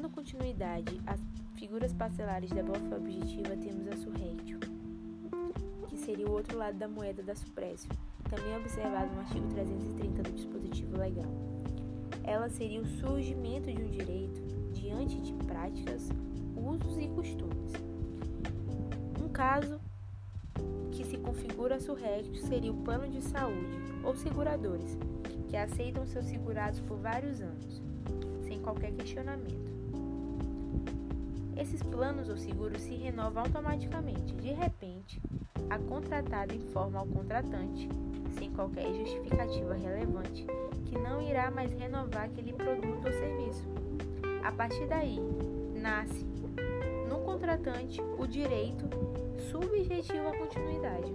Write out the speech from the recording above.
continuidade às figuras parcelares da boa-fé objetiva, temos a surrétio, que seria o outro lado da moeda da suprécio, também observado no artigo 330 do dispositivo legal. Ela seria o surgimento de um direito diante de práticas, usos e costumes. Um caso que se configura surrétio seria o plano de saúde ou seguradores, que aceitam seus segurados por vários anos, sem qualquer questionamento. Esses planos ou seguros se renovam automaticamente. De repente, a contratada informa ao contratante, sem qualquer justificativa relevante, que não irá mais renovar aquele produto ou serviço. A partir daí, nasce no contratante o direito subjetivo à continuidade.